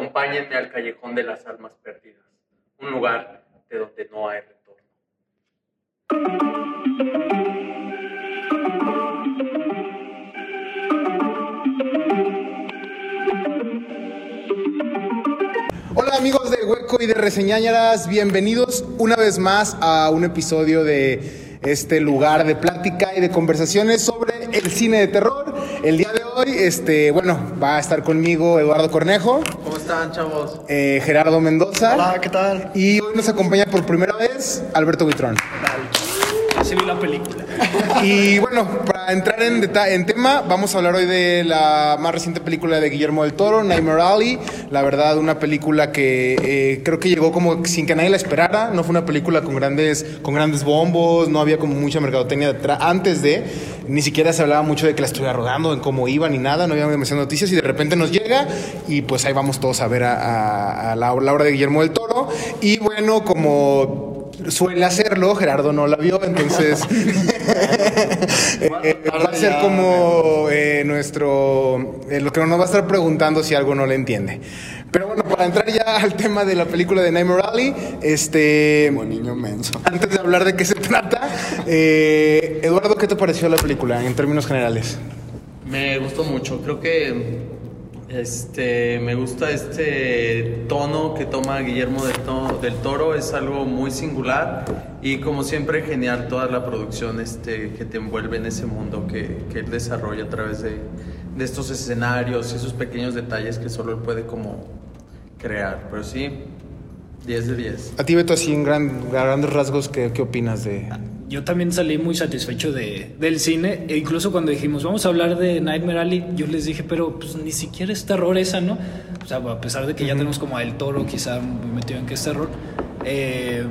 acompáñenme al Callejón de las Almas Perdidas, un lugar de donde no hay retorno. Hola amigos de Hueco y de Reseñañaras, bienvenidos una vez más a un episodio de este lugar de plática y de conversaciones sobre el cine de terror. Hoy, este, bueno, va a estar conmigo Eduardo Cornejo, ¿Cómo están, chavos? eh, Gerardo Mendoza. Hola, ¿qué tal? Y hoy nos acompaña por primera vez Alberto Buitrón. Así vi la película. Y bueno, para entrar en, en tema, vamos a hablar hoy de la más reciente película de Guillermo del Toro, Nightmare Alley. La verdad, una película que eh, creo que llegó como sin que nadie la esperara. No fue una película con grandes, con grandes bombos, no había como mucha mercadotecnia. Antes de, ni siquiera se hablaba mucho de que la estuviera rodando, en cómo iba ni nada, no había demasiadas noticias y de repente nos llega y pues ahí vamos todos a ver a la, la obra de Guillermo del Toro. Y bueno, como suele hacerlo, Gerardo no la vio, entonces eh, va a ser como eh, nuestro, eh, lo que nos va a estar preguntando si algo no le entiende. Pero bueno, para entrar ya al tema de la película de Nightmare Alley, este, Como niño menso. antes de hablar de qué se trata, eh, Eduardo, ¿qué te pareció la película en términos generales? Me gustó mucho, creo que este, me gusta este tono que toma Guillermo del, del Toro, es algo muy singular y como siempre genial toda la producción este, que te envuelve en ese mundo que, que él desarrolla a través de, de estos escenarios y esos pequeños detalles que solo él puede como crear, pero sí, 10 de 10. A ti, Beto, así en gran- grandes rasgos, ¿qué, qué opinas de...? Yo también salí muy satisfecho de, del cine, e incluso cuando dijimos, vamos a hablar de Nightmare Alley, yo les dije, pero pues ni siquiera es terror esa, ¿no? O sea, a pesar de que ya tenemos como a El Toro quizá muy metido en que es terror, eh,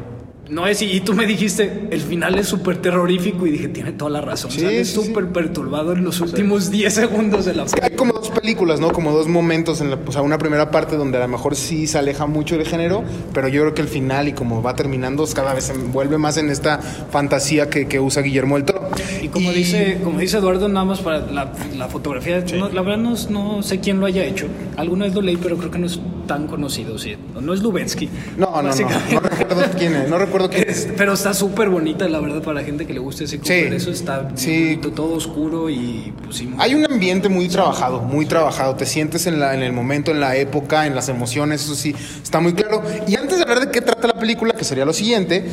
no es, y tú me dijiste, el final es súper terrorífico, y dije, tiene toda la razón, Sí, sí. súper perturbado en los últimos 10 segundos de la Es que hay como dos películas, ¿no? Como dos momentos en la, o sea, una primera parte donde a lo mejor sí se aleja mucho del género, pero yo creo que el final y como va terminando cada vez se envuelve más en esta fantasía que, que usa Guillermo del Toro. Y como dice, como dice Eduardo, nada más para la, la fotografía, no, la verdad no, no sé quién lo haya hecho. Alguna vez lo leí, pero creo que no es tan conocido, sí. No es Lubensky. No, no, no, no, recuerdo quién es, no recuerdo quién es. Es- pero está súper bonita, la verdad, para la gente que le guste ese Sí. Eso está Sí. bonito, todo oscuro y pues sí. Hay un ambiente muy trabajado, muy trabajado. Te sientes en, la, en el momento, en la época, en las emociones, eso sí, está muy claro. Y antes de hablar de qué trata la película, que sería lo siguiente,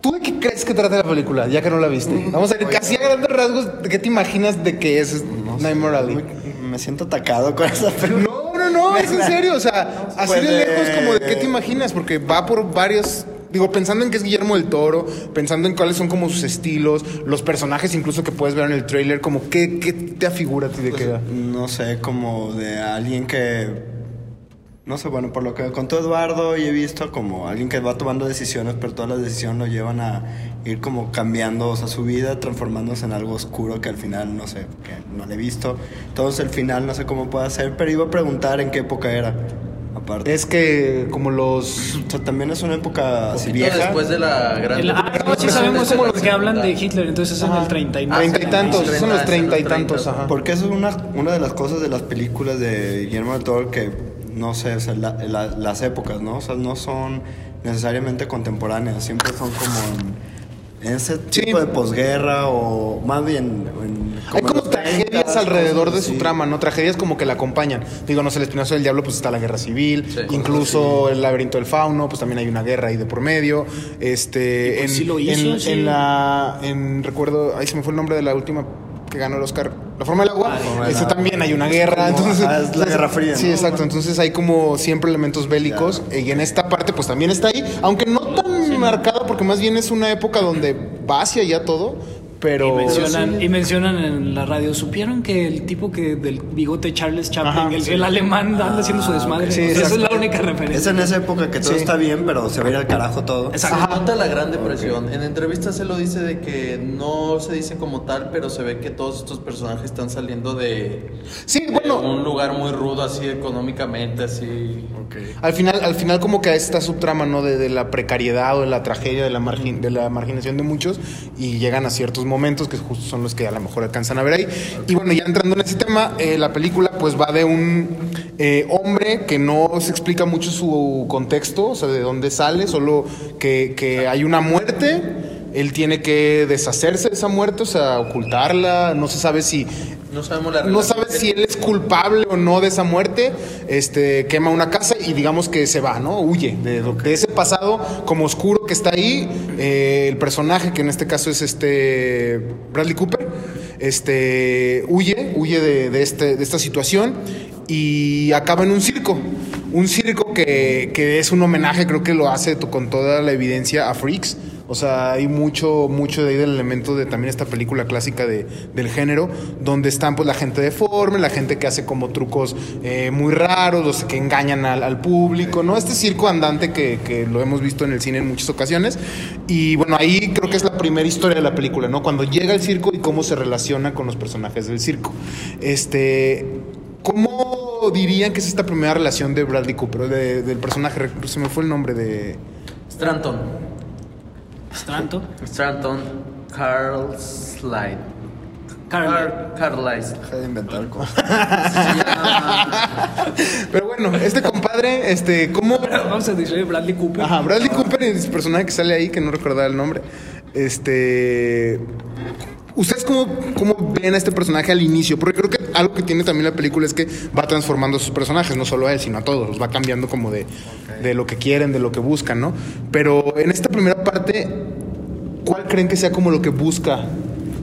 ¿tú de qué crees que trata la película, ya que no la viste? Vamos a ver, casi a grandes rasgos, ¿de qué te imaginas de que es Nightmare Alley? Me siento atacado con esa película. No, no, es en serio. O sea, así Pues, de lejos como de qué te imaginas, porque va por varios. Digo, pensando en que es Guillermo del Toro, pensando en cuáles son como sus estilos, los personajes incluso que puedes ver en el tráiler, como qué, qué te afigura a ti de qué No sé, como de alguien que. No sé, bueno, por lo que contó Eduardo y he visto como alguien que va tomando decisiones, pero todas las decisiones lo llevan a ir como cambiando, o sea, su vida, transformándose en algo oscuro que al final, no sé, que no le he visto. Entonces el final no sé cómo puede ser, pero iba a preguntar en qué época era, aparte. Es que como los... O sea, también es una época así vieja. después de la gran... El- ah, no, sí sabemos como los que hablan de Hitler, entonces es en el 39. Treinta y tantos, sí, son los treinta, y tantos, ajá. Porque eso es una, una de las cosas de las películas de Guillermo del Toro que, no sé, o sea, la- la- las épocas, ¿no? O sea, no son necesariamente contemporáneas, siempre son como en, en ese Sí. tipo de posguerra o más bien en... Hay como tragedias 30s, alrededor de su trama, ¿no? Tragedias como que la acompañan. Digo, no sé, el espinazo del diablo, pues está la guerra civil. Sí. incluso el laberinto del fauno, pues también hay una guerra ahí de por medio. Este, pues en, sí lo hizo, en, sí. en la, en, recuerdo, ahí se me fue el nombre de la última que ganó el Oscar. La forma del agua. Ah, también hay una guerra. Como, entonces, ah, es la Guerra Fría, Sí, ¿no? exacto. Entonces hay como siempre elementos bélicos. Y en esta parte, pues también está ahí. Aunque no tan marcada, porque más bien es una época donde va hacia allá todo. Pero. Y mencionan, y mencionan en la radio, ¿supieron que el tipo que del bigote Charles Chaplin, Ajá, el, sí. el alemán, anda haciendo su desmadre? Sí, O sea, esa es la única Es referencia. en esa época que todo Sí. está bien, pero se va a ir al carajo todo. Exacto. Se nota la gran depresión. En entrevistas se lo dice de que no se dice como tal, pero se ve que todos estos personajes están saliendo de, Sí, de bueno. un lugar muy rudo, así económicamente, así. Al final, al final como que esta subtrama, ¿no? De, de la precariedad o de la tragedia, de la, margin- de la marginación de muchos y llegan a ciertos momentos que justo son los que a lo mejor alcanzan a ver ahí. Y bueno, ya entrando en ese tema, eh, la película pues va de un eh, hombre que no se explica mucho su contexto, o sea, de dónde sale, solo que, que hay una muerte. Él tiene que deshacerse de esa muerte, o sea, ocultarla. No se sabe si No sabemos la no sabe si él es culpable o no de esa muerte, este, quema una casa y digamos que se va, ¿no? Huye de, lo- de ese pasado como oscuro que está ahí. eh, el personaje, que en este caso es este Bradley Cooper, este, huye, huye de, de este, de esta situación y acaba en un circo. Un circo que, que es un homenaje, creo que lo hace con toda la evidencia a Freaks. O sea, hay mucho, mucho de ahí del elemento de también esta película clásica de, del género, donde están pues la gente deforme, la gente que hace como trucos eh, muy raros, los que engañan al, público, ¿no? Este circo andante que, que lo hemos visto en el cine en muchas ocasiones. Y bueno, ahí creo que es la primera historia de la película, ¿no? Cuando llega el circo y cómo se relaciona con los personajes del circo. Este, ¿Cómo dirían que es esta primera relación de Bradley Cooper, de- del personaje? Se me fue el nombre de... Stranton. Stranto. Stranton. Carl Slide. Carl. Car Carlisle. Deja de inventar cosas. Pero bueno, este compadre, este, ¿cómo...? Vamos a decir Bradley Cooper. Ajá, Bradley Cooper y el personaje que sale ahí, que no recordaba el nombre. Este. ¿Ustedes cómo, cómo ven a este personaje al inicio? Porque creo que algo que tiene también la película es que va transformando a sus personajes, no solo a él, sino a todos. Los va cambiando como de, de lo que quieren, de lo que buscan, ¿no? Pero en esta primera parte, ¿cuál creen que sea como lo que busca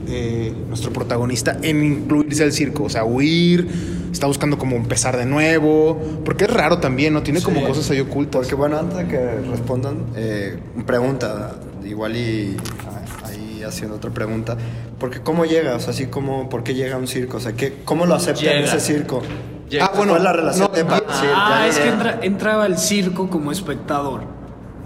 eh, nuestro protagonista en incluirse al circo? O sea, huir, está buscando como empezar de nuevo. Porque es raro también, ¿no? Tiene como Sí. cosas ahí ocultas. Porque bueno, antes de que respondan, eh, pregunta, igual y ah, ahí haciendo otra pregunta, porque cómo llega, o sea, así como, ¿por qué llega a un circo? O sea, ¿qué, ¿cómo lo acepta en ese circo? Llega. Ah, bueno, ¿Cuál es la relación no, de pa- sí, Ah, es que entra, entraba al circo como espectador.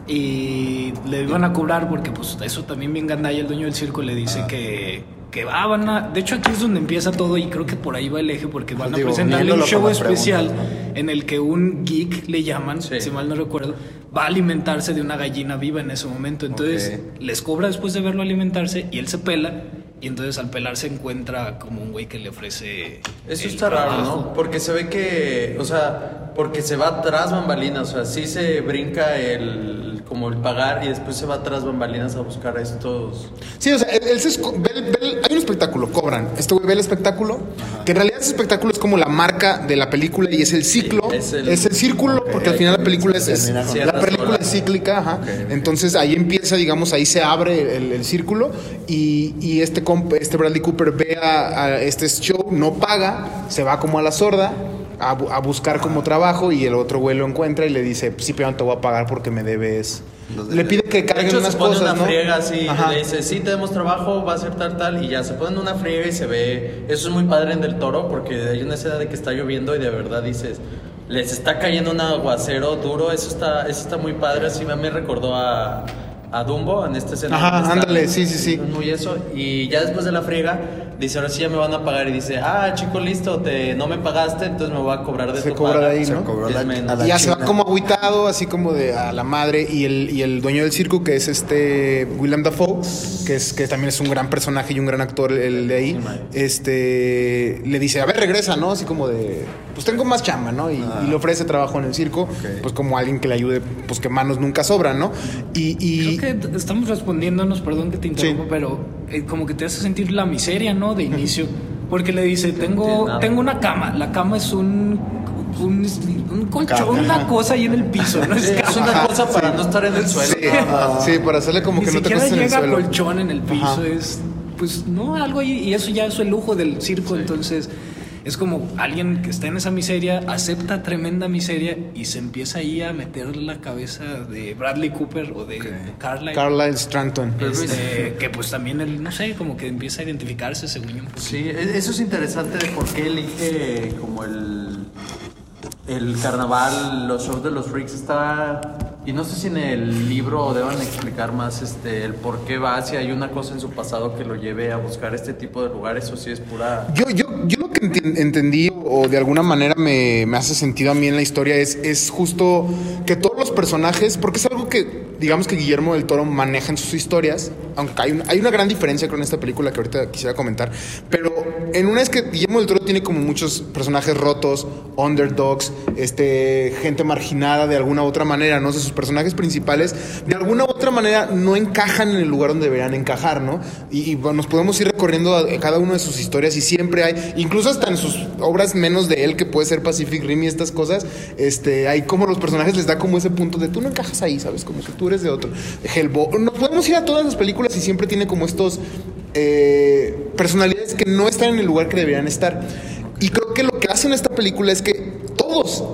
Y le iban a cobrar porque pues eso también bien gandalla el dueño del circo le dice que, que va, van a... De hecho aquí es donde empieza todo y creo que por ahí va el eje porque van a presentarle un show especial en el que un geek le llaman, Sí. si mal no recuerdo, va a alimentarse de una gallina viva en ese momento. Entonces les cobra después de verlo alimentarse y él se pela y entonces al pelarse encuentra como un güey que le ofrece... Eso está raro. ¿no? Porque se ve que, o sea, porque se va tras bambalinas, o sea, sí se brinca el, como el pagar y después se va tras bambalinas a buscar a estos... Sí, o sea, él, él se ve hay un espectáculo, cobran. Este güey ve el espectáculo, que en realidad ese espectáculo es como la marca de la película y es el ciclo, Sí, es, es el, el- círculo, porque al final la película es, es- la película es cíclica, ajá. Entonces ahí empieza, digamos, ahí se abre el, el círculo y, y este comp- este Bradley Cooper ve a, a este show, no paga, se va como a la sorda. A, bu- a buscar como trabajo y el otro güey lo encuentra y le dice, sí, pero no te voy a pagar porque me debes. Los Le pide que De carguen hecho, unas se pone cosas, una ¿no? friega así, Ajá. le dice, sí, tenemos trabajo, va a ser tal, tal, y ya se ponen una friega y se ve... Eso es muy padre en Del Toro, porque hay una escena de que está lloviendo y de verdad dices, les está cayendo un aguacero duro, eso está, eso está muy padre, así me recordó a, a Dumbo en esta escena. Ajá, ándale, sí, sí, sí. Muy eso, y ya después de la friega, dice, ahora sí ya me van a pagar, y dice, ah, chico, listo, te, no me pagaste, entonces me voy a cobrar de Se tu cobra paga". de ahí, Se ¿no? cobró Es la- menos. a la Y ya se va como aguitado, así como de a la madre. Y el, y el dueño del circo, que es este William Dafoe, que, es, que también es un gran personaje y un gran actor, el de ahí, este le dice, a ver, regresa, ¿no? Así como de, pues tengo más chamba, ¿no? Y, y le ofrece trabajo en el circo, pues como alguien que le ayude, pues que manos nunca sobran, ¿no? Y, y Creo que estamos respondiéndonos, perdón que te interrumpa, Sí. pero eh, como que te hace sentir la miseria, ¿no? De inicio. Porque le dice, tengo, tengo una cama. La cama es un, un, un colchón, una cosa ahí en el piso, ¿no? Es Sí, es una cosa para no estar en el suelo. sí, para hacerle como Ni que no te costes en el llega suelo. colchón en el piso, Ajá. es pues no, algo ahí, y eso ya es el lujo del circo, entonces es como alguien que está en esa miseria, acepta tremenda miseria y se empieza ahí a meter la cabeza de Bradley Cooper o de Carla. Carlyle Stranton. Este, que pues también él, no sé, como que empieza a identificarse según yo. Sí, e- eso es interesante de por qué elige como el, el carnaval, los shows de los freaks. Está Y no sé si en el libro deban explicar más este el por qué va, si hay una cosa en su pasado que lo lleve a buscar este tipo de lugares o si es pura... Yo, yo, yo lo que entendí o de alguna manera me, me hace sentido a mí en la historia es, es justo que todos los personajes, porque es algo que digamos que Guillermo del Toro maneja en sus historias, aunque hay hay una gran diferencia con esta película que ahorita quisiera comentar, pero en una es que Guillermo del Toro tiene como muchos personajes rotos, underdogs, este, gente marginada de alguna u otra manera, ¿no? O sus personajes principales de alguna u otra manera no encajan en el lugar donde deberían encajar, ¿no? Y, nos podemos ir recorriendo cada una de sus historias y siempre hay, incluso hasta en sus obras menos de él, que puede ser Pacific Rim y estas cosas, este, hay como los personajes les da como ese punto de tú no encajas ahí, ¿sabes? Como que tú eres de otro. Hellboy, nos podemos ir a todas las películas y siempre tiene como estos eh, personalidades que no están en el lugar que deberían estar. Y creo que lo que hacen esta película es que todos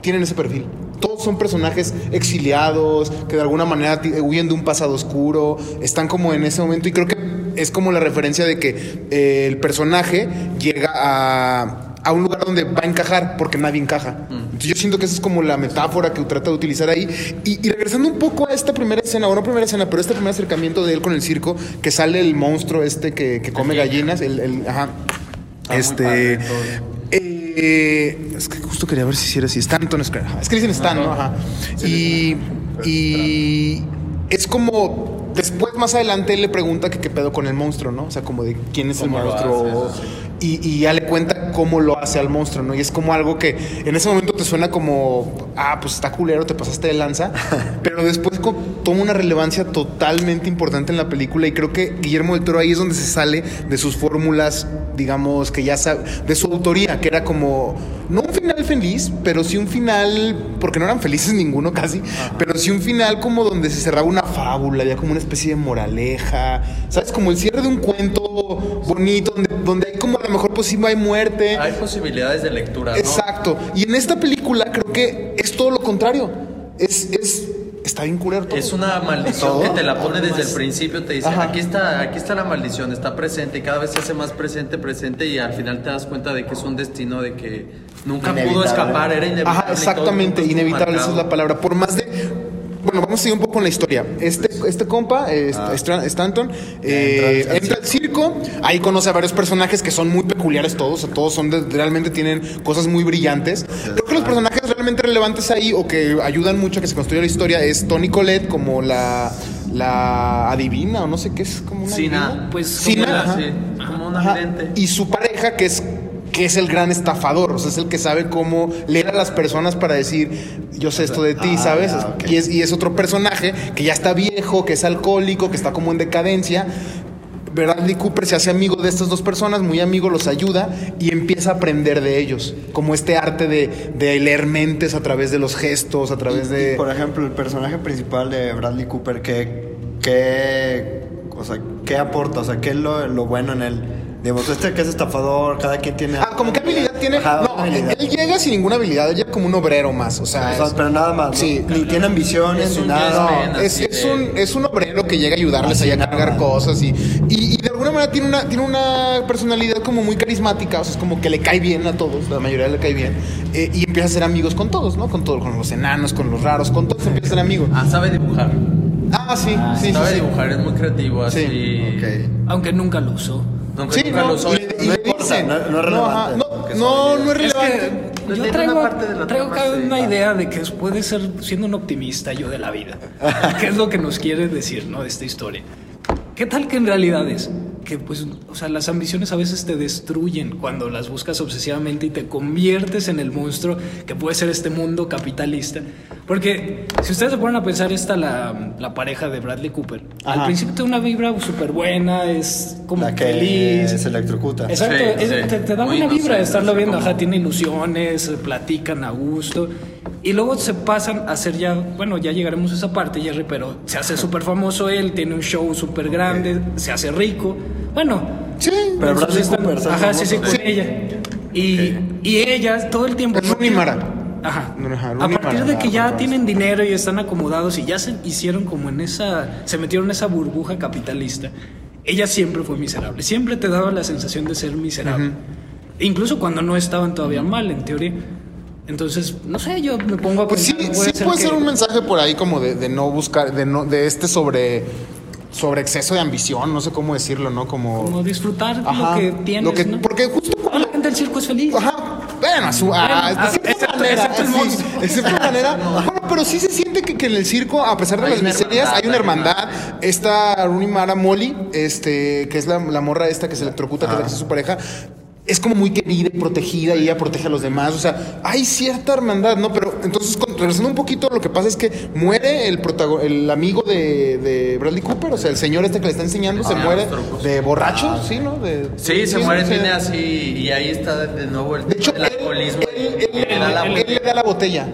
tienen ese perfil. Todos son personajes exiliados, que de alguna manera huyen de un pasado oscuro, están como en ese momento y creo que es como la referencia de que eh, el personaje llega a, a un lugar donde va a encajar porque nadie encaja. Entonces yo siento que esa es como la metáfora que trata de utilizar ahí. Y, y regresando un poco a esta primera escena, o no primera escena, pero este primer acercamiento de él con el circo, que sale el monstruo este que, que come gallinas, el, el- ajá. este... Eh, es que justo quería ver si hiciera así. Stanton es, es que dicen Stan, ¿no? Ajá. Y, y es como después, más adelante, él le pregunta que qué pedo con el monstruo, ¿no? O sea, como de quién es el ¿Cómo lo monstruo. Sí, Y, y ya le cuenta cómo lo hace al monstruo, ¿no? Y es como algo que en ese momento te suena como, ah, pues está culero, te pasaste de lanza, pero después toma una relevancia totalmente importante en la película y creo que Guillermo del Toro ahí es donde se sale de sus fórmulas, digamos, que ya sabe, de su autoría, que era como, no un final feliz, pero sí un final, porque no eran felices ninguno casi, pero sí un final como donde se cerraba una fábula, había como una especie de moraleja, ¿sabes? Como el cierre de un cuento bonito, donde, donde hay como a lo mejor posible hay muerte. Hay posibilidades de lectura, ¿no? Exacto. Y en esta película creo que es todo lo contrario. Es, es, está bien culero todo. Es una maldición Todo. que te la pone desde el principio, te dice, Ajá. aquí está, aquí está la maldición, está presente y cada vez se hace más presente, presente y al final te das cuenta de que es un destino de que nunca pudo escapar, era inevitable. Ajá, exactamente, inevitable, esa es la palabra. Por más de. Bueno, vamos a seguir un poco con la historia. Este, este compa, eh, Stra- Stanton, eh, entra al entra al circo. Ahí conoce a varios personajes que son muy peculiares todos. Todos son de- realmente tienen cosas muy brillantes. Creo que los personajes realmente relevantes ahí o que ayudan mucho a que se construya la historia es Tony Colette como la, la adivina o no sé qué es como una Sina, adivina. pues, Sina, como una- ajá. sí, como una Ajá. vidente. Y su pareja, que es, que es el gran estafador, o sea, es el que sabe cómo leer a las personas para decir, yo sé esto de ti, Ah, ¿sabes? ok. y, es, y es otro personaje que ya está viejo, que es alcohólico, que está como en decadencia. Bradley Cooper se hace amigo de estas dos personas, muy amigo, los ayuda y empieza a aprender de ellos, como este arte de, de leer mentes a través de los gestos, a través Y, de... por ejemplo, el personaje principal de Bradley Cooper, ¿qué, qué, o sea, ¿qué aporta? O sea, ¿qué es lo, lo bueno en él? Digamos, este que es estafador, cada quien tiene... Ah, como qué habilidad tiene. Ajá, no, habilidad. él llega sin ninguna habilidad, él llega como un obrero más, o sea, O sea, es- pero nada más. ¿no? Sí. Ni tiene ambiciones, Es ni un nada. No. Es, un, es un obrero que llega a ayudarles ahí a cargar cosas y, y, y de alguna manera tiene una, tiene una personalidad como muy carismática, o sea, es como que le cae bien a todos, la mayoría le cae bien, eh, y empieza a ser amigos con todos, ¿no? Con todos, con los enanos, con los raros, con todos empieza a ser amigo. Ah, sabe dibujar. Ah, sí, sí, sí, sabe sí. dibujar, es muy creativo, así. Ok. Aunque nunca lo usó. Sí, no, y y No le importa, dicen, no- no es relevante, no, no, es Es relevante. que Pues yo traigo, una parte de la traigo trama, acá sí. una idea de que puede ser siendo un optimista yo de la vida. ¿Qué es lo que nos quiere decir, no? De esta historia. ¿Qué tal que en realidad es? Que pues, o sea, las ambiciones a veces te destruyen cuando las buscas obsesivamente y te conviertes en el monstruo que puede ser este mundo capitalista. Porque si ustedes se ponen a pensar, esta la, la pareja de Bradley Cooper. Al Ajá. principio tiene una vibra súper buena, es como La que feliz. se electrocuta. Exacto, Sí, es- sí. Te, te da Muy buena vibra de estarlo viendo, como- ajá, tiene ilusiones, platican a gusto. Y luego se pasan a hacer ya, bueno, ya llegaremos a esa parte, Jerry, pero se hace súper famoso él, tiene un show súper grande, se hace rico. Bueno, Sí, Pero están-. Ajá, sí, sí, con ella. Y, y ella todo el tiempo. Es Rooney Mara. Ajá. Ajá, A partir Mara. de que ya tienen dinero y están acomodados y ya se hicieron como en esa, se metieron en esa burbuja capitalista, ella siempre fue miserable, siempre te daba la sensación de ser miserable, incluso cuando no estaban todavía mal, en teoría. Entonces, no sé, yo me pongo a Pues sí, pensar, sí puede que- ser un mensaje por ahí como de, de no buscar, de no, de este sobre, sobre exceso de ambición, no sé cómo decirlo, ¿no? Como, Como disfrutar Ajá, lo que tienes, lo que- ¿no? Porque justo Toda la gente del circo es feliz. Ajá. Bueno, a su, a- Bueno, de cierta excepto- manera, excepto el sí, manera. Bueno, pero sí se siente que, que en el circo, a pesar de Hay las miserias, hay una hermandad. Esta Rooney Mara Molly, este, que es la, la morra esta que se electrocuta, que es su pareja. Es como muy querida y protegida y ella protege a los demás. O sea, hay cierta hermandad, ¿no? Pero entonces, con- regresando un poquito, lo que pasa es que muere el el amigo de, de Bradley Cooper, o sea, el señor este que le está enseñando, se Ah, muere de borracho, ¿sí, no? De, Sí, se muere, sí. tiene así y ahí está de nuevo el, De hecho, el él, alcoholismo. él- y le da la él- le da la botella.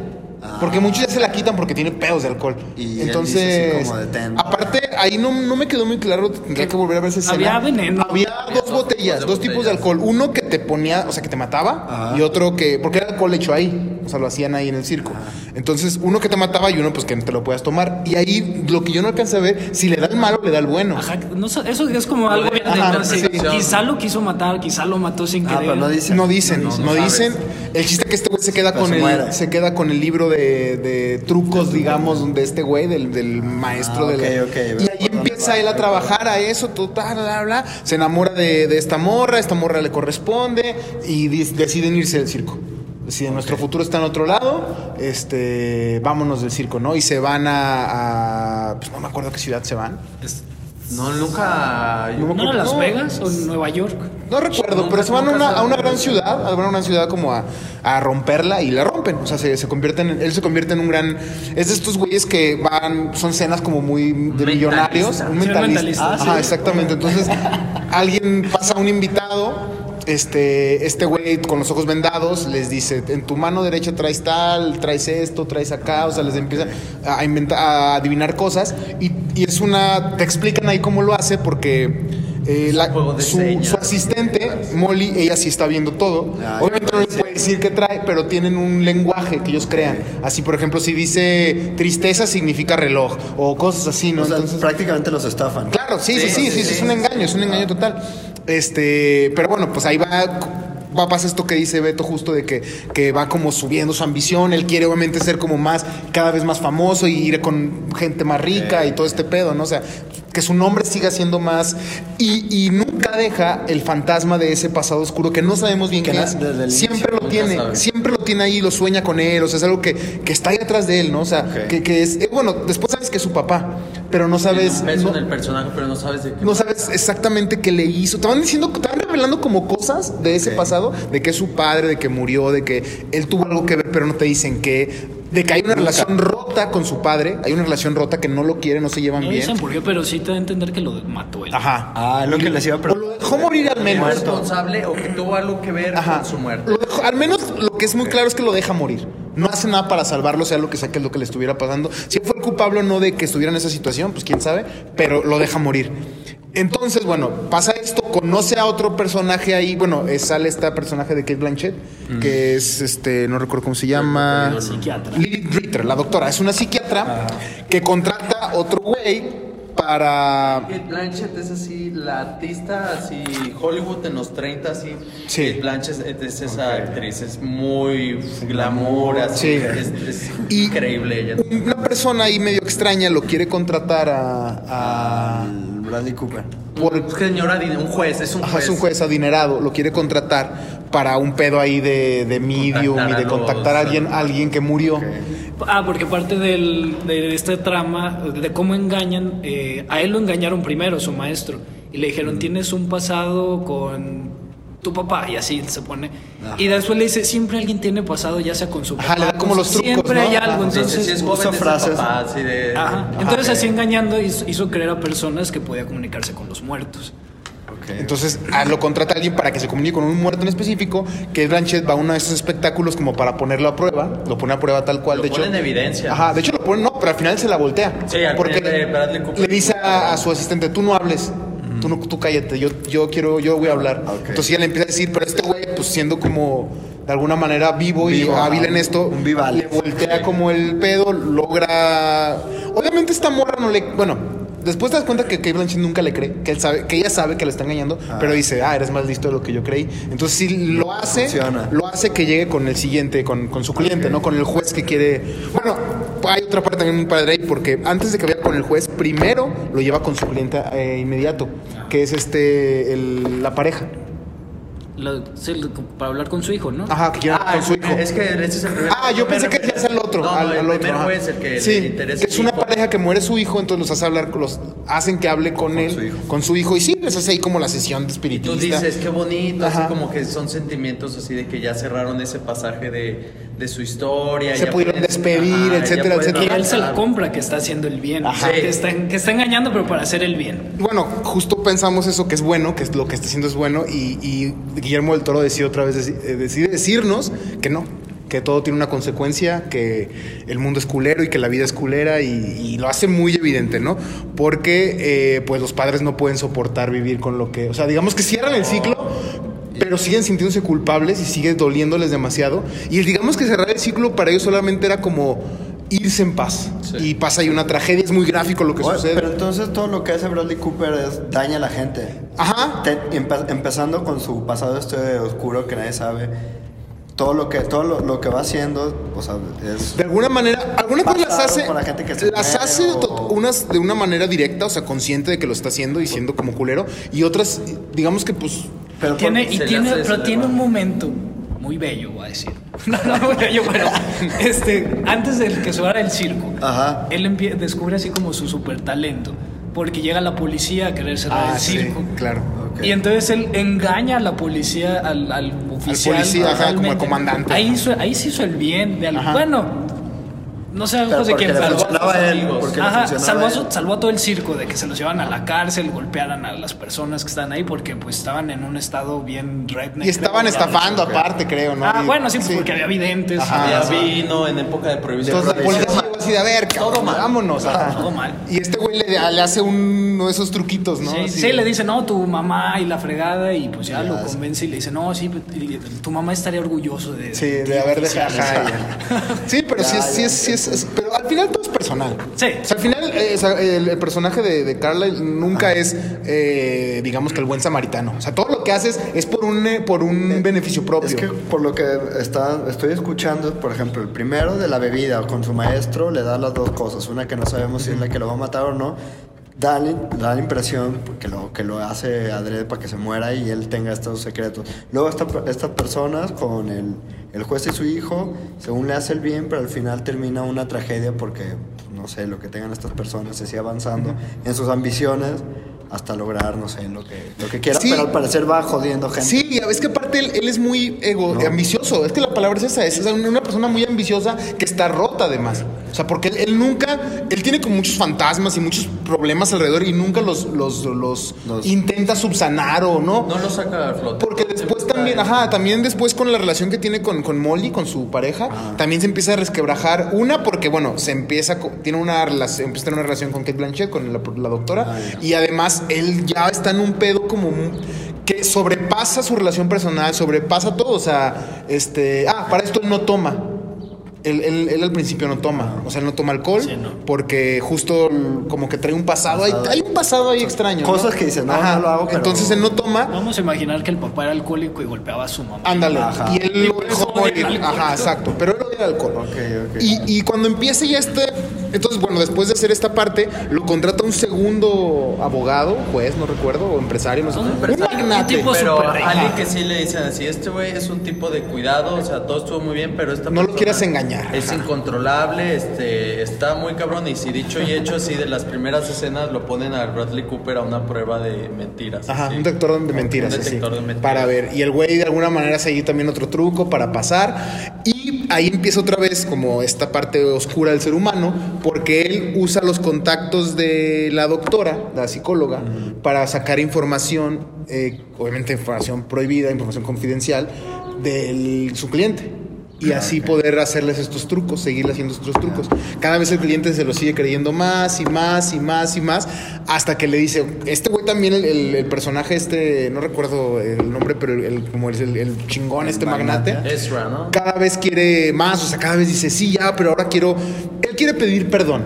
Porque muchos ya se la quitan porque tiene pedos de alcohol. Y él Entonces, dice así como aparte, ahí no, no me quedó muy claro, tendría que volver a ver esa escena. Había veneno. Había dos botellas, de dos tipos de alcohol. Uno que te ponía, o sea, que te mataba, y otro que, porque era alcohol hecho ahí, o sea, lo hacían ahí en el circo. Entonces, uno que te mataba y uno, pues, que te lo puedas tomar. Y ahí, lo que yo no alcancé a ver, si le da el malo, le da el bueno. Ajá, no eso es como algo bien Ajá, adentro, sí. Quizá lo quiso matar, quizá lo mató sin Ah, querer. pero no dice. No dicen, no, no dicen. El chiste que este güey se queda Pero con se el se queda con el libro de, de trucos, digamos, de este güey, del, del maestro Ah, de la- ok, ok, Y ahí empieza él a trabajar a eso, total, bla, bla. Se enamora de, de esta morra, esta morra le corresponde y deciden irse del circo. Deciden, nuestro futuro está en otro lado, este, vámonos del circo, ¿no? Y se van a, a- pues no me acuerdo a qué ciudad se van. No, nunca. yo- No me ¿No Las. Vegas o Nueva York? No recuerdo, pero se van a una, a gran ciudad, a una ciudad como a, a romperla y la rompen. O sea, se, se convierten en, él se convierte en un gran. Es de estos güeyes que van, son cenas como muy de mentalista. millonarios. Un Sí, un mentalista. mentalista. Ah, Ajá, exactamente. Entonces, alguien pasa un invitado. Este, este güey con los ojos vendados les dice, en tu mano derecha traes tal, traes esto, traes acá, o sea, les empieza a inventar, a adivinar cosas y, y es una, te explican ahí cómo lo hace porque eh, la- su, asistente, Molly, ella sí está viendo todo. Ah, Obviamente no le puede decir qué trae, pero tienen un lenguaje que ellos crean. Así, por ejemplo, si dice tristeza significa reloj o cosas así, ¿no? O sea, Entonces, prácticamente los estafan. Claro, sí, sí, sí, sí, Sí, sí, sí, es un engaño, es un engaño total. Este, pero bueno, pues ahí va pasa esto que dice Beto justo de que, que va como subiendo su ambición, él quiere obviamente ser como más, cada vez más famoso y ir con gente más rica y todo este pedo, ¿no? O sea, que su nombre siga siendo más y, y nunca deja el fantasma de ese pasado oscuro que no sabemos bien Que qué es. Siempre lo tiene, siempre lo tiene ahí, lo sueña con él, o sea, es algo que, que está ahí atrás de él, ¿no? O sea, que, que es, eh, bueno, después sabes que es su papá, pero no sabes... Peso no- en el personaje, pero no sabes de qué. no sabes exactamente qué le hizo. Te van diciendo, te van revelando como cosas de ese pasado, de que es su padre, de que murió, de que él tuvo algo que ver, pero no te dicen qué. De que hay una relación rota con su padre, hay una relación rota que no lo quiere, no se llevan No bien. dicen por qué, pero sí te da a entender que lo mató él. Ajá. Ah, es lo que les iba a O lo preguntar. dejó morir al ¿Es menos. responsable o que tuvo algo que ver Ajá. con su muerte? Lo dejó- al menos lo que es muy claro es que lo deja morir. No hace nada para salvarlo, sea lo que sea que es lo que le estuviera pasando. Si fue el culpable o no de que estuviera en esa situación, pues quién sabe, pero lo deja morir. Entonces, bueno, pasa esto, conoce a otro personaje ahí, bueno, eh, sale este personaje de Kate Blanchett, que es, este, no recuerdo cómo se llama. La psiquiatra. Lilith Ritter, la doctora, es una psiquiatra que contrata a otro güey para... Kate Blanchett es así, la artista así, Hollywood en los 30 así. Sí. Kate Blanchett es esa actriz, es muy glamour, así. Sí. Es, es Y- increíble ella. Una persona ahí medio extraña lo quiere contratar a... Bradley Cooper. por, Un señor adin- un juez, es un Ajá, juez. es un juez adinerado, lo quiere contratar para un pedo ahí de, de medium Contactar y a de los- contactar a alguien, a alguien que murió. Ah, porque parte del, de esta trama, de cómo engañan, eh, a él lo engañaron primero, su maestro, y le dijeron, tienes un pasado con tu papá, y así se pone. Y después le dice, siempre alguien tiene pasado, ya sea con su papá. Ajá, le da como los trucos, Siempre ¿no? hay Ajá, algo, Sí, sí, entonces... sí, es usa frases. papá, así de... Ajá. Entonces así engañando hizo, hizo creer a personas que podía comunicarse con los muertos. Entonces ah, lo contrata alguien para que se comunique con un muerto en específico, que Blanchett va a uno de esos espectáculos como para ponerlo a prueba, lo pone a prueba tal cual, Lo de pone hecho. en evidencia. Ajá, de hecho lo pone, no, pero al final se la voltea. Sí, al porque final de Bradley Cooper. le dice a, a su asistente, tú no hables. Tú, no, tú cállate, yo, yo quiero, yo voy a hablar. Ok. Entonces ella le empieza a decir, pero este güey, pues siendo como de alguna manera vivo, y hábil en esto, un vival. le voltea como el pedo, logra. Obviamente esta morra no le. Bueno, después te das cuenta que Kate Blanchett nunca le cree, que, él sabe, que ella sabe que le está engañando, pero dice, ah, eres más listo de lo que yo creí. Entonces sí lo hace, Funciona. lo hace que llegue con el siguiente, con, con su cliente, ¿no? Con el juez que quiere. Bueno, hay otra parte también muy padre ahí, porque antes de que vaya con el juez, primero lo lleva con su cliente eh, inmediato, que es este el- la pareja. Lo- sí, lo- para hablar con su hijo, ¿no? Ajá, que quiere Ah, con su hijo. es que ese es el primer Ah, yo pensé que es el otro. No, al, el al otro. primer ajá. juez el que sí, le interesa. que es una hijo. pareja que muere su hijo, entonces los hace hablar, con los hacen que hable con, él, su hijo. con su hijo, y sí, les hace ahí como la sesión de Tú espiritista. dices, qué bonito, Ajá. así como que son sentimientos así de que ya cerraron ese pasaje de, de su historia. Se pudieron pueden- despedir, etcétera, etcétera. Que él se la compra que está haciendo el bien. Ajá. Que, está, que está engañando, pero para hacer el bien. Bueno, justo pensamos eso, que es bueno, que es lo que está haciendo es bueno, y, y Guillermo del Toro decide otra vez eh, decide decirnos que no, que todo tiene una consecuencia, que el mundo es culero y que la vida es culera, y, y lo hace muy evidente, ¿no? Porque eh, pues los padres no pueden soportar vivir con lo que, o sea, digamos que cierran el ciclo. Pero siguen sintiéndose culpables y sigue doliéndoles demasiado. Y digamos que cerrar el ciclo para ellos solamente era como irse en paz. Sí. Y pasa ahí una tragedia, es muy gráfico lo que Oye, sucede. Pero entonces todo lo que hace Bradley Cooper es daña a la gente. Ajá. Te- empe- empezando con su pasado este oscuro que nadie sabe. Todo lo que, todo lo, lo que va haciendo, o sea, es... De alguna manera, algunas cosas las hace, la gente que se las hace o- unas de una manera directa, o sea, consciente de que lo está haciendo y siendo como culero, y otras, digamos que pues, Pero tiene, por- y tiene, pero tiene un momento muy bello, voy a decir. No, no muy bello, pero este, antes del que suena el circo, Ajá. él descubre así como su super talento. Porque llega la policía a querer cerrar el ah, sí, circo. claro. Ok. Y entonces él engaña a la policía, al, al oficial. policía, ajá, como al comandante. Ahí, hizo, ahí se hizo el bien. De al- bueno, no sé de quién, a amigos. Ajá, salvó, a su- salvó a todo el circo de que se los llevan a la cárcel, golpearan a las personas que están ahí porque pues estaban en un estado bien redneck. Y estaban estafando aparte, creo, ¿no? Ah, Y- bueno, sí, pues, porque había videntes. Ajá, Había sí. vino en época de prohibición. Entonces la llegó así de a ver, cabrón, Todo mal. vámonos. ajá. Todo mal. Y este güey le, le hace uno de esos truquitos, ¿no? Sí, Así sí, de- le dice, no, tu mamá y la fregada, y pues ya Ya, lo convence y le dice, no, sí, pues, tu mamá estaría orgulloso de. Sí, ti, de haber oficial". dejado. Sí, pero sí, es, sí, es, sí es, Pero al final todo personal. Sí. O sea, al final eh, o sea, el, el personaje de, de Carlyle nunca es, eh, digamos que el buen samaritano. O sea, todo lo que haces es por un, eh, por un beneficio propio. Es que por lo que está, estoy escuchando, por ejemplo, el primero de la bebida con su maestro le da las dos cosas. Una que no sabemos si es la que lo va a matar o no. Da, da la impresión que lo, que lo hace adrede para que se muera y él tenga estos secretos. Luego esta, estas personas con el, el juez y su hijo, según le hace el bien, pero al final termina una tragedia porque, pues, no sé, lo que tengan estas personas se sigue avanzando en sus ambiciones hasta lograr, no sé, lo que, lo que quiera, Sí. pero al parecer va jodiendo gente. Sí, es que aparte él, él es muy ego, ambicioso. Es que la palabra es esa, es una una persona muy ambiciosa que está rota además. O sea, porque él, él nunca, él tiene como muchos fantasmas y muchos problemas alrededor y nunca los, los, los, Los- intenta subsanar o no. No lo saca a flote. Porque después también, ajá, también después con la relación que tiene con, con Molly, con su pareja, también se empieza a resquebrajar. Una, porque bueno, se empieza, tiene una relación, empieza a tener una relación con Kate Blanchett, con la, la doctora, y además él ya está en un pedo como que sobrepasa su relación personal, sobrepasa todo. O sea, este, ah, para esto él no toma. Él, él- él al principio no toma, o sea, él no toma alcohol Sí, no. porque justo como que trae un pasado, Hay, hay un pasado ahí extraño. ¿no? Cosas que dices, no, no lo hago, pero- Entonces él no toma, Vamos a imaginar que el papá era alcohólico y golpeaba a su mamá. Ándale. Ajá. Y él Y lo dejó morir. Ajá, exacto. Pero él odia el alcohol. Ok, ok. Y, y cuando empieza ya este. Entonces, bueno, después de hacer esta parte, lo contrata un segundo abogado, juez, no recuerdo, o empresario, no sé. Un Un empresario, magnate. un tipo pero alguien que sí le dicen así, este güey es un tipo de cuidado, o sea, todo estuvo muy bien, pero esta No lo quieras engañar. Es Ajá. incontrolable, este, está muy cabrón y si dicho y hecho así de las primeras escenas lo ponen a Bradley Cooper a una prueba de mentiras. Ajá, así. un detector de mentiras. Un así, detector de mentiras. Para ver. Y el güey de alguna manera seguir también otro truco para pasar. Y ahí empieza otra vez como esta parte oscura del ser humano, porque él usa los contactos de la doctora, la psicóloga, para sacar información, eh, obviamente información prohibida, información confidencial, de su cliente. Y así poder hacerles estos trucos, seguirle haciendo estos trucos. Cada vez el cliente se lo sigue creyendo más y más y más y más, hasta que le dice, este güey también, el, el- el personaje este, no recuerdo el nombre, pero el, como el- el chingón, este magnate, Ezra, ¿no? cada vez quiere más, o sea, cada vez dice, sí, ya, pero ahora quiero, él quiere pedir perdón.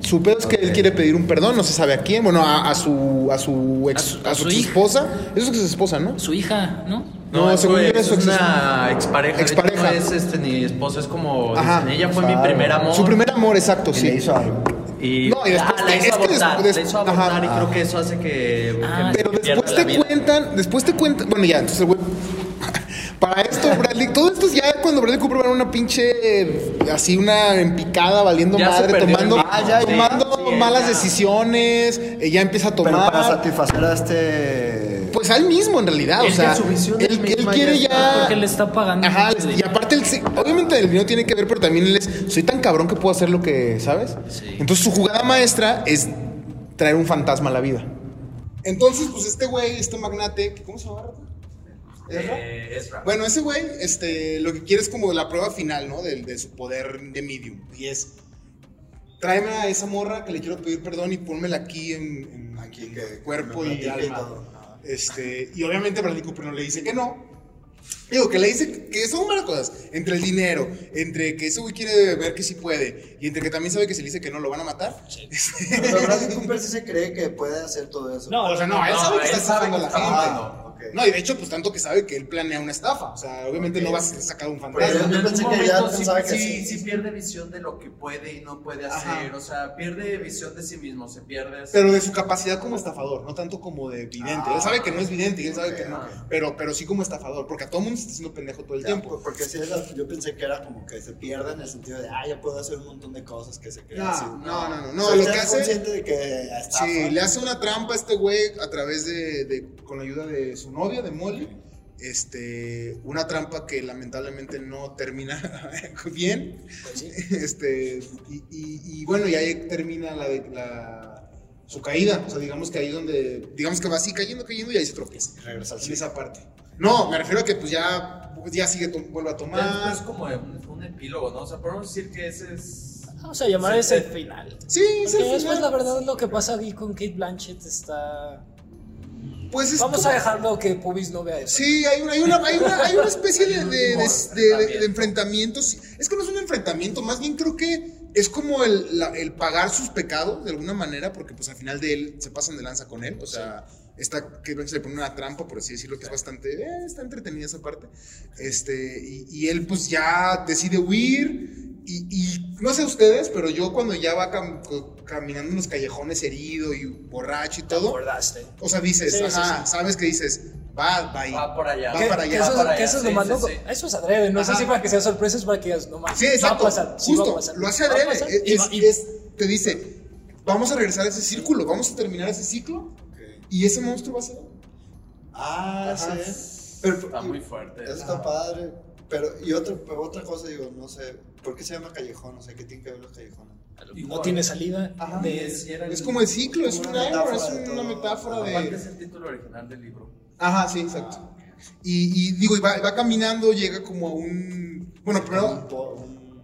Su pedo es que él quiere pedir un perdón, no se sabe a quién, bueno, a, a su a su ex, A su- a a su su ex hija. esposa. Eso es ex esposa, ¿no? Su hija, ¿no? No, No, según yo es, era su es ex- una expareja. expareja. No es este, ni esposa, es como. Ajá. dicen, ella fue mi primer amor. Su primer amor, exacto, Y sí. le hizo algo. Y, No, y después- ah, la es hizo que abortar. des- la hizo ajá. abortar y creo que eso hace que. Ah, que Pero pierda después te vida. cuentan, después te cuentan, bueno ya, entonces el güey para esto Bradley, todo esto es ya cuando Bradley Cooper va en una pinche eh, así una empicada valiendo Ya se madre, perdió tomando, el- Ah, ya, tomando sí, malas ya. decisiones, eh, ya empieza a Pero tomar para satisfacer a este. pues a él mismo en realidad, o Él sea, su visión él, es él misma quiere ya Porque le está pagando. Ajá, mucho y dinero. aparte, él se- obviamente el dinero tiene que ver, pero también él es, soy tan cabrón que puedo hacer lo que, ¿sabes? Sí. Entonces su jugada maestra es traer un fantasma a la vida. Entonces, pues este güey, este magnate, ¿cómo se llama? ¿Ezra? Eh, Ezra. Bueno, ese güey, este, lo que quiere es como la prueba final, ¿no? De, de su poder de medium. Y es, tráeme a esa morra que le quiero pedir perdón y pónmela aquí en, en- Aquí, en que cuerpo y y alma. todo. Ajá. Este, y obviamente Bradley Cooper no le dice que no. Digo, que le dice que son varias cosas. Entre el dinero, entre que ese güey quiere ver que sí puede, y entre que también sabe que si le dice que no lo van a matar. Pero Bradley Cooper sí se cree que puede hacer todo eso. No, O sea, no, él No, sabe que él está que la gente. No, y de hecho, pues tanto que sabe que él planea una estafa. O sea, obviamente no va a sacar un Pero fantasma. yo en pensé que ya sí, que sí, sí. sí pierde visión de lo que puede y no puede Ajá. hacer. O sea, pierde visión de sí mismo, se pierde. así. Pero de su capacidad como estafador, no tanto como de vidente. él sabe que no es vidente y él sabe que no. Pero, pero sí como estafador, porque a todo mundo se está haciendo pendejo todo el Ya, tiempo. Porque sí, era- yo pensé que era como que se pierde en el sentido de, ah, ya puedo hacer un montón de cosas que se creen No, así. no, no, no, no, O sea, lo que hace- consciente de que estafa. Sí, le hace una trampa a este güey a través de, de- con la ayuda de su novia, de Molly. Este, una trampa que lamentablemente no termina bien. Pues sí. Este, y, y- y bueno, y ahí termina la, su caída. O sea, digamos que ahí donde, digamos que va así cayendo, cayendo y ahí se tropieza. Y regresa al En cine. esa parte. No, me refiero a que pues ya, ya sigue, vuelve a Ya tomar. Es como un, un epílogo, ¿no? O sea, podemos decir que ese es. Vamos a llamar Sí, ese el sí. final. Sí, el después, la verdad, lo que pasa aquí con Kate Blanchett está. Pues es Vamos como- a dejarlo que Pubis no vea eso. Sí, hay una, hay una, hay una, hay una especie de, de, de- de- de- de enfrentamiento. enfrentamientos. Es que no es un enfrentamiento, más bien creo que es como el, la- el pagar sus pecados de alguna manera, porque pues al final de él se pasan de lanza con él. O sea, esta que se le pone una trampa, por así decirlo, que es bastante, eh, está entretenida esa parte. Este, y, y él pues ya decide huir. Y, y no sé ustedes, pero yo cuando ya va cam- caminando en los callejones herido y borracho y Te todo, acordaste. o sea, dices, Sí, ajá, sí. sabes que dices, va, va ahí. Va por allá. Va para que allá, eso, va para que allá, eso es lo más loco. Eso es adrede, no es Ajá. así para que sea sorpresa, es para que digas, no más. Sí, exacto. Va a pasar, sí Justo, va a pasar. lo hace adrede. Es- y es- y- es- te dice, vamos a regresar a ese círculo, vamos a terminar ese ciclo Ok. y ese monstruo va a ser. Ah, sí. Pero, Está muy fuerte. Eso está padre. Pero, y otra cosa, digo, no sé, ¿por qué se llama callejón? O sea, ¿qué tiene que ver los callejones? no tiene salida. Ajá. de- Es como el ciclo, es una, una metáfora es de una metáfora Aparte de. es el título original del libro. Ajá, sí, exacto. Y, y digo, y va, va caminando, llega como a un. Bueno, primero.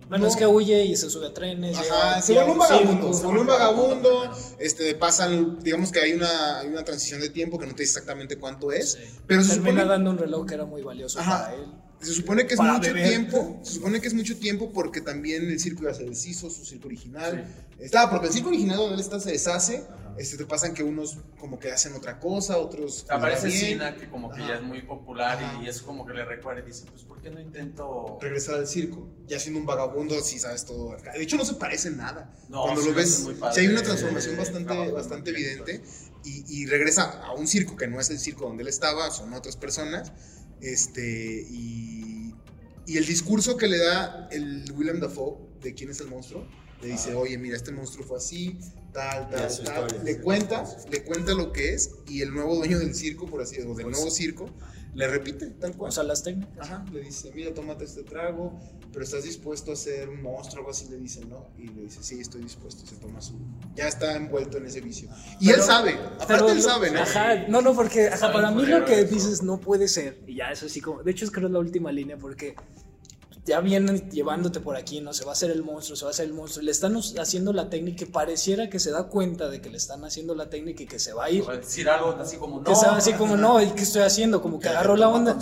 Bueno, No. es que huye y se sube a trenes. Ajá, se vuelve un vagabundo, se vuelve un vagabundo, este, pasan, digamos que hay una, hay una transición de tiempo que no te dice exactamente cuánto es, Sí. pero se Termina supone, dando un reloj que era muy valioso Ajá. para él. Se supone que es mucho beber. tiempo, se supone que es mucho tiempo porque también el circo ya se deshizo, su circo original, está, porque el circo original donde él está se deshace, este, te pasan que unos como que hacen otra cosa, otros... va Aparece Sina, que como que Ajá. ya es muy popular Ajá. y es como que le recuerda y dice, pues ¿por qué no intento...? regresar al circo, ya siendo un vagabundo, si sabes todo acá. De hecho, no se parece en nada. No, Cuando sí, lo ves, sí hay una transformación bastante, bastante evidente y, y regresa a un circo que no es el circo donde él estaba, son otras personas. Este, y, y el discurso que le da el William Dafoe de quién es el monstruo, le dice, oye, mira, este monstruo fue así, tal, tal, tal. historia, le cuenta, le cuenta lo que es y el nuevo dueño del circo, por así decirlo, del nuevo circo, le repite tal cual. Usa las técnicas. Ajá, le dice, mira, tómate este trago, pero estás dispuesto a ser un monstruo, algo así le dice, ¿no? Y le dice, sí, estoy dispuesto, y se toma su... Ya está envuelto en ese vicio. Y Pero- él sabe, aparte él lo- sabe, ¿no? Ajá, no, no, porque ajá, para mí lo que eso. dices no puede ser. Y ya es así como. De hecho, es creo la última línea porque ya vienen llevándote por aquí, ¿no? Se va a hacer el monstruo, se va a hacer el monstruo. Le están haciendo la técnica y pareciera que se da cuenta de que le están haciendo la técnica y que se va a ir. Decir algo así como, no. Que sabe así como, no, ¿y qué estoy haciendo? Como que agarró la onda.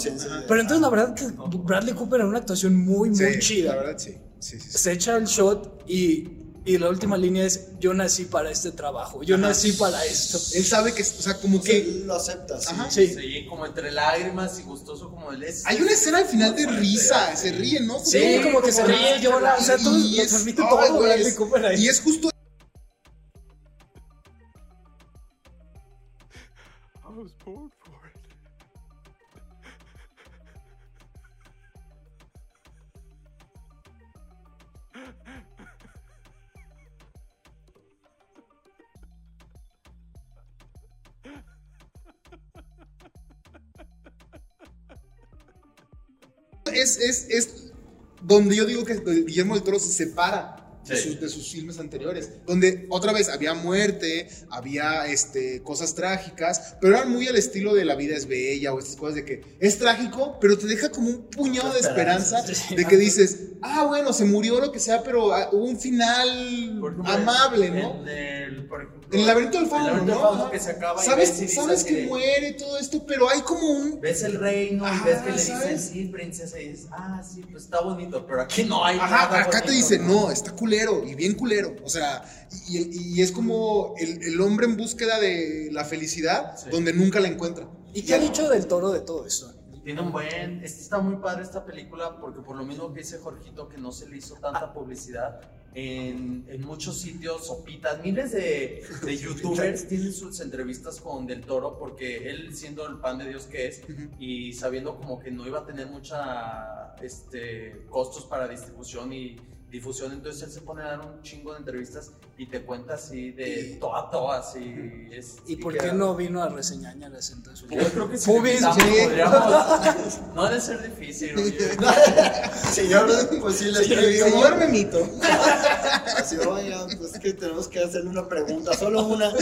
Pero entonces la verdad que Bradley Cooper en una actuación muy, muy Sí, chida. La verdad, sí. Sí, sí, sí. Se echa el shot y Y la última línea es, yo nací para este trabajo, yo nací para esto. Él sabe que, o sea, como Que que... lo aceptas. Ajá. Sí. Sí, como entre lágrimas y gustoso como él es. Hay una escena al final de risa, se ríe, ¿no? Sí, como que se ríe, llora, o sea, todo, Y es- transmite ay, todo güey, es-. Y es justo I was born es, es, donde yo digo que Guillermo del Toro se separa de, Sí. sus, de sus filmes anteriores. Donde otra vez había muerte, había este, cosas trágicas, pero eran muy al estilo de La vida es bella o estas cosas de que es trágico, pero te deja como un puñado de esperanza de que dices, ah, bueno, se murió lo que sea, pero ah, hubo un final amable, ¿no? En el, por ejemplo, el laberinto del el fauno, laberinto ¿no? que se acaba sabes y sabes que de- muere y todo esto, pero hay como un Ves el reino Ajá, y ves que le dicen, sí, princesa, y dices, ah, sí, pues está bonito, pero aquí no hay Ajá, nada acá te bonito, dice, no, está culero y bien culero. O sea, y, es como el, el hombre en búsqueda de la felicidad Sí. donde nunca la encuentra. ¿Y qué ha dicho del toro de todo esto? Tiene un buen, está muy padre esta película porque por lo mismo que dice Jorgito que no se le hizo tanta publicidad en, en muchos sitios, sopitas, miles de, de youtubers tienen sus entrevistas con Del Toro porque él siendo el pan de Dios que es y sabiendo como que no iba a tener mucha este, costos para distribución y difusión, entonces él se pone a dar un chingo de entrevistas y te cuenta así de toa a toa, así es. ¿Y por queda- qué no vino a reseñarlas entonces? Yo creo que si podríamos- no ha de ser difícil. Señor, pues sí, le escribió. Señor Memito. Así, oigan, pues es que tenemos que hacerle una pregunta, solo una,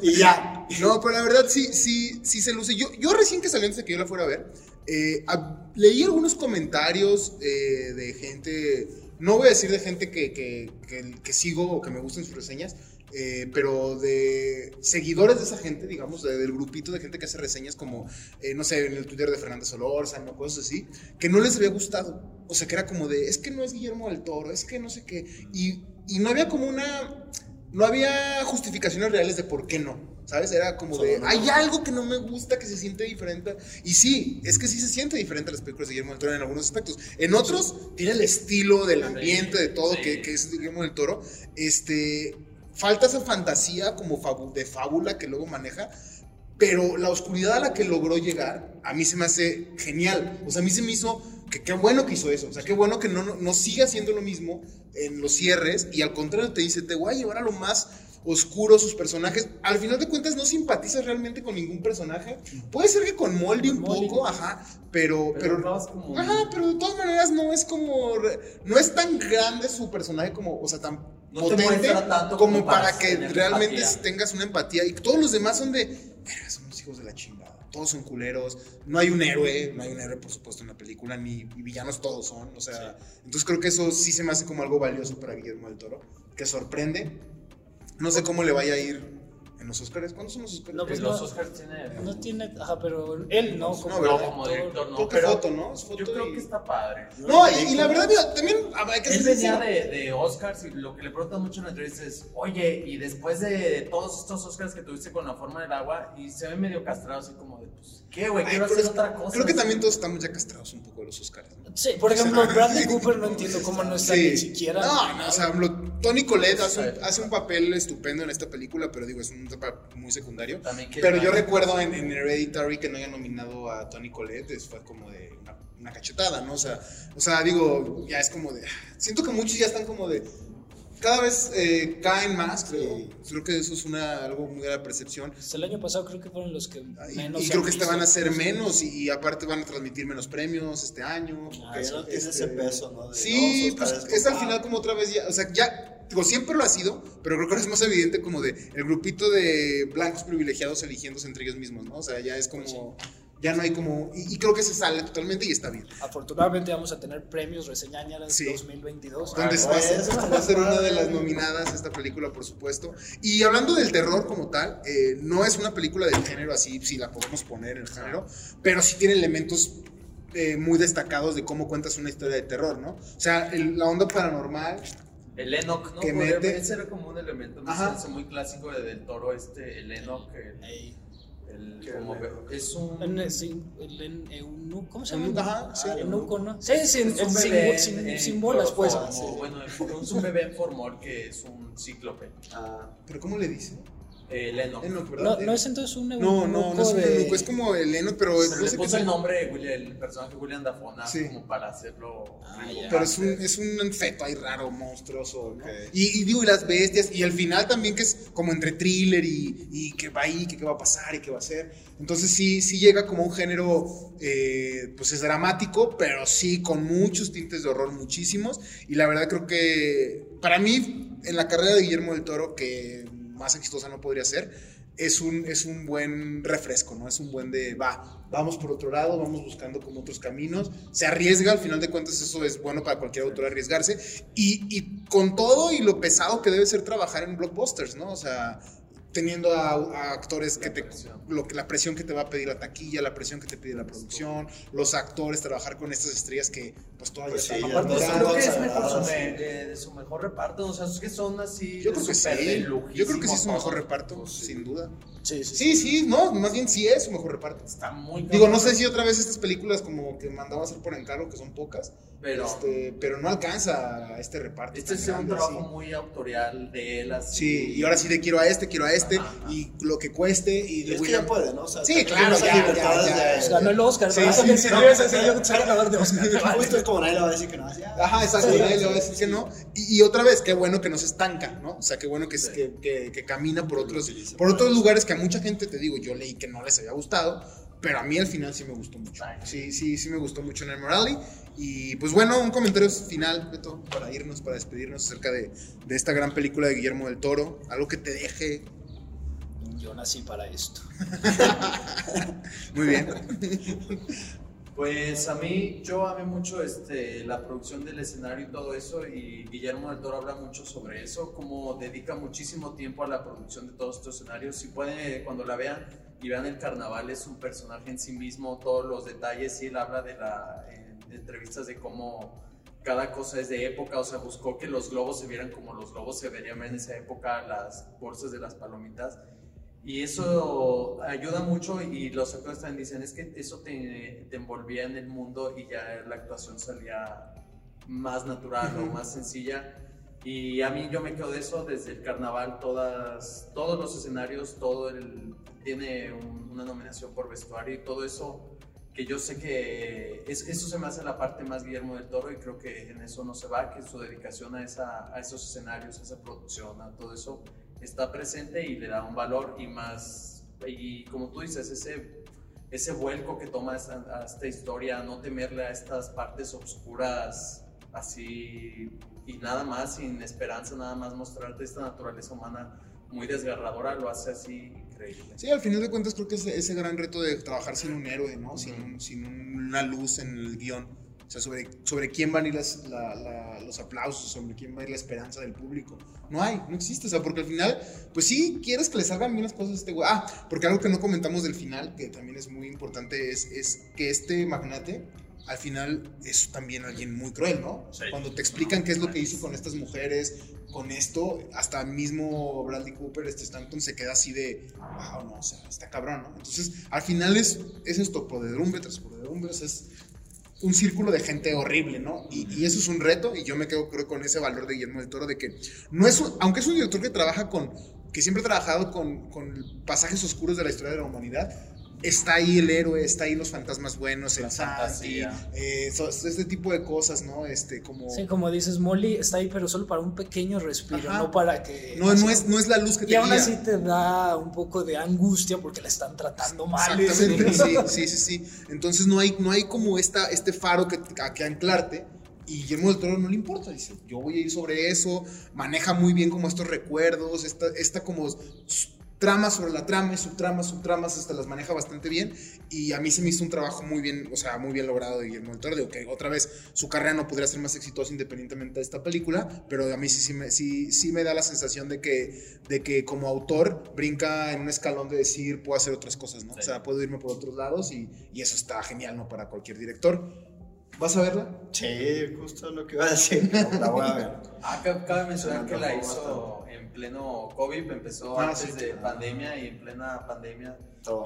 y ya. No, pero la verdad sí, sí, sí se luce. Yo, yo recién que salió antes de que yo la fuera a ver, eh, a- leí algunos comentarios eh, de gente, no voy a decir de gente que, que, que- que sigo o que me gustan sus reseñas, eh, pero de seguidores de esa gente, digamos, de- del grupito de gente que hace reseñas como, eh, no sé, en el Twitter de Fernanda Solórzano, cosas así, que no les había gustado. O sea, que era como de, es que no es Guillermo del Toro, es que no sé qué. Y, y no había como una no había justificaciones reales de por qué no, ¿sabes? Era como de, hay algo que no me gusta, que se siente diferente. Y sí, es que sí se siente diferente a las películas de Guillermo del Toro en algunos aspectos. En otros, tiene el estilo del ambiente, de todo, Sí. que, que es Guillermo del Toro. Este, falta esa fantasía como de fábula que luego maneja. Pero la oscuridad a la que logró llegar, a mí se me hace genial. O sea, a mí se me hizo que qué bueno que hizo eso. O sea, qué bueno que no, no, no siga haciendo lo mismo en los cierres y al contrario te dice, te voy a llevar a lo más oscuro sus personajes. Al final de cuentas no simpatizas realmente con ningún personaje. Puede ser que con Moldy un Moldy. poco, ajá, pero... Pero pero acabas como- Ajá, pero de todas maneras no es como... No es tan grande su personaje como, o sea, tan No potente tanto como, como para para que realmente empatía. tengas una empatía. Y todos los demás son de... "Verga, son unos hijos de la chingada. Todos son culeros. No hay un héroe. No hay un héroe, por supuesto, en la película. Ni villanos todos son. O sea, entonces creo que eso sí se me hace como algo valioso para Guillermo del Toro. Que sorprende. No sé cómo le vaya a ir en los Oscars. ¿Cuándo son los Oscars? No, pues los no. Oscars tiene... No tiene, ajá, pero él no, como, No, No, como director no, Creo que pero foto, ¿no? Es foto yo creo y- que está padre. No, y, y la verdad, mira, también hay que Él venía de, de Oscars y lo que le preguntan mucho en la entrevista es, oye, y después de todos estos Oscars que tuviste con la forma del agua, y se ve medio castrado así como de, pues, ¿qué, güey? Quiero hacer es- otra cosa. Creo que también todos estamos ya castrados un poco de los Oscars. ¿no? Sí, por ejemplo, Bradley Cooper no entiendo cómo no está ni siquiera. No, no, o sea, lo- Tony Collette hace un, Sí. hace un papel estupendo en esta película, pero digo, es un papel muy secundario. Pero yo recuerdo en, en Hereditary que no hayan nominado a Tony Collette, es- fue como de una, una cachetada, ¿no? O sea, o sea, digo, ya es como de. Siento que muchos ya están como de. Cada vez eh, caen más, creo. Creo que eso es una, algo muy de la percepción. Hasta el año pasado creo que fueron los que Y, menos. y creo han que este van a ser menos y, y aparte van a transmitir menos premios este año. Que ya no tiene Este, ese peso, ¿no? De, Sí, no, pues es al final ah, como otra vez ya, o sea, ya, digo, siempre lo ha sido, pero creo que ahora es más evidente como de el grupito de blancos privilegiados eligiéndose entre ellos mismos, ¿no? O sea, ya es como, ya no hay como, y, y creo que se sale totalmente y está bien. Afortunadamente vamos a tener premios reseñañeras Sí. 2022. Donde va, a ser, va a ser una de las nominadas esta película, por supuesto. Y hablando del terror como tal, eh, no es una película del género así, si la podemos poner en el género, pero sí tiene elementos eh, muy destacados de cómo cuentas una historia de terror, ¿no? O sea, el- la onda paranormal El Enoch, ¿no? Que mete- Ese era como un elemento parece muy clásico de Del Toro, este, el Enoch. El. El- ¿Qué como es un. En- sí, el en- eunuco, ¿cómo se llama? Ajá, sí. Ah, eunuco, ¿no? Sí, sin, es un sin, bebé sin- en- sin en bolas, pues. Bueno, es un bebé en formol que es un cíclope. Ah, ¿Pero cómo le dice? El Enoch. Enoch, No, ¿verdad? no es entonces un No, eunuco no, no es un de... eunuco, es como el Enoch, pero no le qué puso el nombre, William- el personaje William Dafona, Sí. como para hacerlo. Ah. Pero es un, es un feto ahí raro, monstruoso, ¿no? Y, y digo, y las bestias, y al final también que es como entre thriller y, y qué va ahí, que qué va a pasar y qué va a hacer. Entonces sí, sí llega como un género, eh, pues es dramático, pero sí con muchos tintes de horror, muchísimos. Y la verdad creo que para mí, en la carrera de Guillermo del Toro, que más exitosa no podría ser, es un, es un buen refresco, ¿no? Es un buen de, va, vamos por otro lado, vamos buscando como otros caminos, se arriesga, al final de cuentas eso es bueno para cualquier autor arriesgarse, y, y con todo y lo pesado que debe ser trabajar en blockbusters, ¿no? O sea, teniendo a, a actores que te, presión. lo que, la presión que te va a pedir la taquilla, la presión que te pide la producción, los actores, trabajar con estas estrellas que pues todavía Pues sí, Aparte, creo que es mejor de, de su mejor reparto. O sea, es que son así. Yo creo que sí, yo creo que sí es su mejor reparto, Pues sí. sin duda. Sí, sí, Sí, sí, no, más bien sí es su mejor reparto. Está muy Digo, no sé si otra vez estas películas como que mandaba a hacer por encargo, que son pocas, Pero este, pero no alcanza a este reparto. este es un trabajo así. muy autorial de él. Así. Sí, y ahora sí le quiero a este, quiero a este, Ajá, ajá. y lo que cueste, y y de es que William. ya puede, ¿no? O sea, Sí, también claro, ya, ya, ya. Ganó el Oscar, como nadie le va a decir que no. Ah, Ajá, exacto, sí, nadie sí, le va a decir que no. Y, y otra vez, qué bueno que no se estanca, ¿no? O sea, qué bueno que, Sí. que, que- que camina por otros, por otros lugares que a mucha gente, te digo, yo leí que no les había gustado, pero a mí al final sí me gustó mucho. Sí, sí, sí me gustó mucho Nightmare Rally. Y pues bueno, un comentario final, Beto, para irnos, para despedirnos acerca de, de esta gran película de Guillermo del Toro. Algo que te deje Yo nací para esto. muy bien. Pues a mí, yo amé mucho este, la producción del escenario y todo eso, y Guillermo del Toro habla mucho sobre eso, como dedica muchísimo tiempo a la producción de todos estos escenarios. Si pueden, cuando la vean y vean el carnaval, es un personaje en sí mismo, todos los detalles, y él habla de la, en entrevistas de cómo cada cosa es de época, o sea, buscó que los globos se vieran como los globos se verían en esa época, las bolsas de las palomitas. Y eso ayuda mucho y los actores también dicen, es que eso te, te envolvía en el mundo y ya la actuación salía más natural o más sencilla. Y a mí yo me quedo de eso desde el carnaval, todas, todos los escenarios, todo el, tiene un- una nominación por vestuario y todo eso, que yo sé que es, eso se me hace la parte más Guillermo del Toro y creo que en eso no se va, que su dedicación a, esa, a esos escenarios, a esa producción, a todo eso, está presente y le da un valor y más, y como tú dices, ese, ese vuelco que toma esta, historia, no temerle a estas partes oscuras así y nada más, sin esperanza, nada más mostrarte esta naturaleza humana muy desgarradora, lo hace así increíble. Sí, al final de cuentas creo que ese, ese gran reto de trabajar sin un héroe, ¿no? Sin, sin una luz en el guion. O sea, sobre, sobre quién van a ir las- la- la- los aplausos, sobre quién va a ir la esperanza del público. No hay, no existe. O sea, porque al final, pues sí, quieres que le salgan bien las cosas a este güey. Ah, porque algo que no comentamos del final, que también es muy importante, es, es que este magnate al final es también alguien muy cruel, ¿no? Sí. Cuando te explican qué es lo que hizo con estas mujeres, con esto, hasta mismo Bradley Cooper, este Stanton, se queda así de, wow, no, o sea, está cabrón, ¿no? Entonces, al final es, es esto, podredumbre tras podredumbre, o sea, es un círculo de gente horrible, ¿no? Y, eso es un reto, y yo me quedo, con ese valor de Guillermo del Toro, de que no es, un- aunque es un director que trabaja con, que siempre ha trabajado con pasajes oscuros de la historia de la humanidad, está ahí el héroe, está ahí los fantasmas buenos, el Santi, fantasía. eh, so- este tipo de cosas, ¿no? Este, como... Sí, como dices, Molly está ahí, pero solo para un pequeño respiro, Ajá. no para que. No, no, es, no es la luz que te Y aún guía. así te da un poco de angustia porque la están tratando mal. Exactamente, sí, sí, sí, sí. Entonces no hay, no hay como esta, este faro que, a que anclarte. Y Guillermo del Toro no le importa, dice, yo voy a ir sobre eso, maneja muy bien como estos recuerdos, esta, esta como s- trama sobre la trama, y subtramas, subtramas, hasta las maneja bastante bien. Y a mí se me hizo un trabajo muy bien, o sea, muy bien logrado de Guillermo del Toro. Digo que otra vez su carrera no podría ser más exitosa independientemente de esta película, pero a mí sí, sí, me, sí, sí me da la sensación de que, de que como autor brinca en un escalón de decir, puedo hacer otras cosas, ¿no? Sí. O sea, puedo irme por otros lados y, y eso está genial, ¿no? Para cualquier director. ¿Vas a verla? Sí, justo lo que iba a decir. La voy a ver. Ah, ca- cabe mencionar que la hizo pleno COVID, empezó Ah, antes sí, de claro. pandemia y en plena pandemia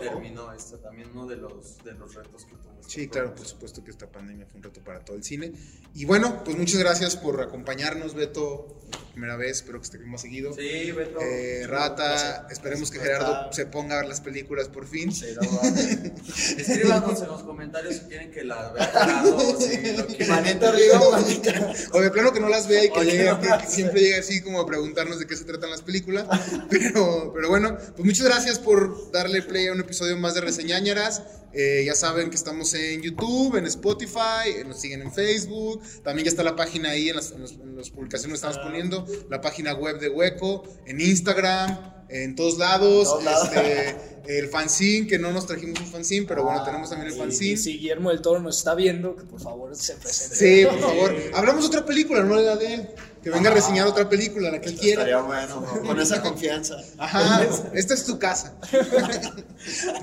Terminó esta también uno de los de los retos que tuvo. este Sí, claro, por supuesto que esta pandemia fue un reto para todo el cine. Y bueno, pues muchas gracias por acompañarnos, Beto, por primera vez, espero que esté más seguido. Sí, Beto. Eh, Rata, esperemos que. Gerardo se ponga a ver las películas por fin. Sí. Escríbanos en los comentarios si quieren que la vea Gerardo, si lo quieren. Manita arriba, manita. O de plano que no las vea y que, Oye, llegue, no que- las que siempre llegue así como a preguntarnos de qué se tratan las películas. Pero, pero bueno, pues muchas gracias por darle play un episodio más de Reseñáñaras. Eh, ya saben que estamos en YouTube, en Spotify, eh, nos siguen en Facebook. También ya está la página ahí en las, en los- en las publicaciones que estamos poniendo. La página web de Hueco, en Instagram, en todos lados. Todos lados. Este, el fanzine, que no nos trajimos un fanzine, pero bueno, tenemos también el Y fanzine. si Guillermo del Toro nos está viendo, que por favor se presente. Sí, por favor. Hablamos de otra película, no la de él. Que venga a reseñar otra película, la que él Estaría quiera. bueno, ¿no? con esa confianza. Ajá, esta es tu casa.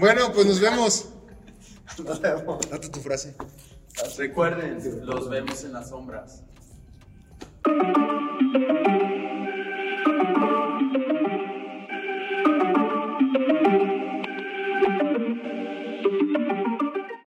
Bueno, pues nos vemos. Nos vemos. Date tu frase. Recuerden, los vemos en las sombras.